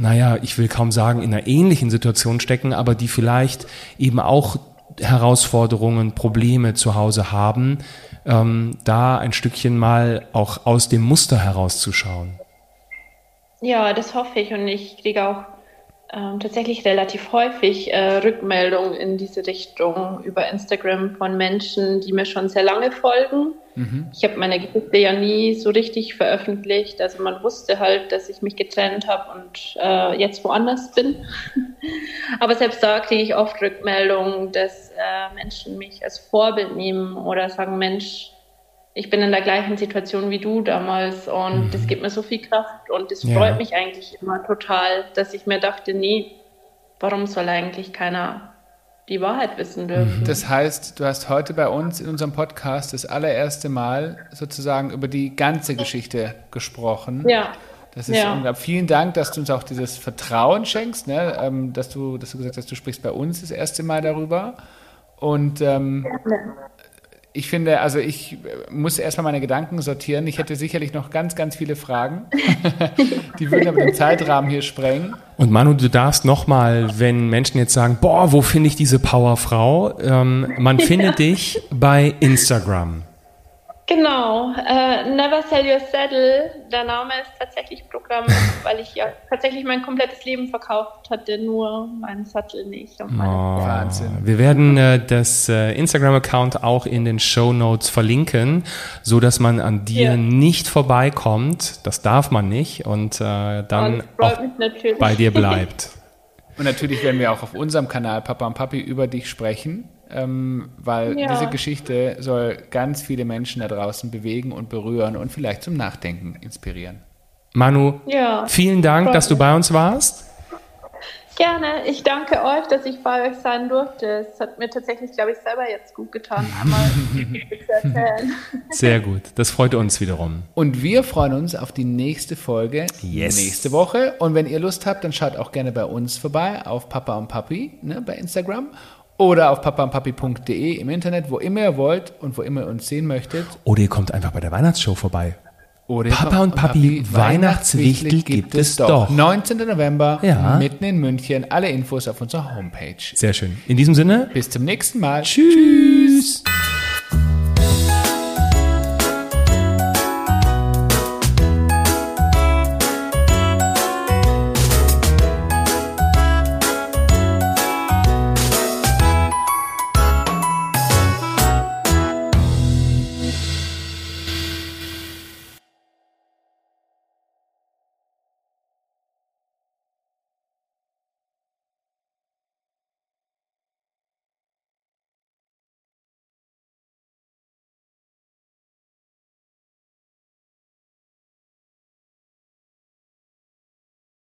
naja, ich will kaum sagen, in einer ähnlichen Situation stecken, aber die vielleicht eben auch Herausforderungen, Probleme zu Hause haben, ähm, da ein Stückchen mal auch aus dem Muster herauszuschauen. Ja, das hoffe ich und ich kriege auch ähm, tatsächlich relativ häufig äh, Rückmeldungen in diese Richtung über Instagram von Menschen, die mir schon sehr lange folgen. Ich habe meine Geschichte ja nie so richtig veröffentlicht. Also man wusste halt, dass ich mich getrennt habe und äh, jetzt woanders bin. *laughs* Aber selbst da kriege ich oft Rückmeldungen, dass äh, Menschen mich als Vorbild nehmen oder sagen, Mensch, ich bin in der gleichen Situation wie du damals und das gibt mir so viel Kraft und das Ja. freut mich eigentlich immer total, dass ich mir dachte, nee, warum soll eigentlich keiner die Wahrheit wissen dürfen? Das heißt, du hast heute bei uns in unserem Podcast das allererste Mal sozusagen über die ganze Geschichte gesprochen. Ja, Das ist Ja. unglaublich. Vielen Dank, dass du uns auch dieses Vertrauen schenkst, ne? ähm, dass, du, dass du gesagt hast, du sprichst bei uns das erste Mal darüber. Und ähm, ich finde, also ich äh, muss erstmal meine Gedanken sortieren. Ich hätte sicherlich noch ganz, ganz viele Fragen. *laughs* Die würden aber den Zeitrahmen hier sprengen. Und Manu, du darfst nochmal, wenn Menschen jetzt sagen, boah, wo finde ich diese Powerfrau? Ähm, man *laughs* findet dich bei Instagram. Genau. Äh, Never Sell Your Saddle, der Name ist tatsächlich Programm, *laughs* weil ich ja tatsächlich mein komplettes Leben verkauft hatte, nur meinen Sattel nicht. Und meine Oh, Wahnsinn. Wir werden äh, das äh, Instagram-Account auch in den Show Notes verlinken, so dass man an dir Ja. nicht vorbeikommt. Das darf man nicht und äh, dann Und auch mich natürlich. bei dir *laughs* bleibt. Und natürlich werden wir auch auf unserem Kanal Papa und Papi über dich sprechen, ähm, weil Ja. diese Geschichte soll ganz viele Menschen da draußen bewegen und berühren und vielleicht zum Nachdenken inspirieren. Manu, Ja. vielen Dank, dass du bei uns warst. Gerne. Ich danke euch, dass ich bei euch sein durfte. Es hat mir tatsächlich, glaube ich, selber jetzt gut getan, *laughs* einmal zu erzählen. Sehr gut. Das freut uns wiederum. Und wir freuen uns auf die nächste Folge Yes. nächste Woche. Und wenn ihr Lust habt, dann schaut auch gerne bei uns vorbei auf Papa und Papi ne, bei Instagram oder auf papaundpapi.de im Internet, wo immer ihr wollt und wo immer ihr uns sehen möchtet. Oder ihr kommt einfach bei der Weihnachtsshow vorbei. Oder Papa und Papi, Weihnachtswichtel gibt es doch. 19. November, Ja. mitten in München. Alle Infos auf unserer Homepage. Sehr schön. In diesem Sinne, Bis zum nächsten Mal. tschüss.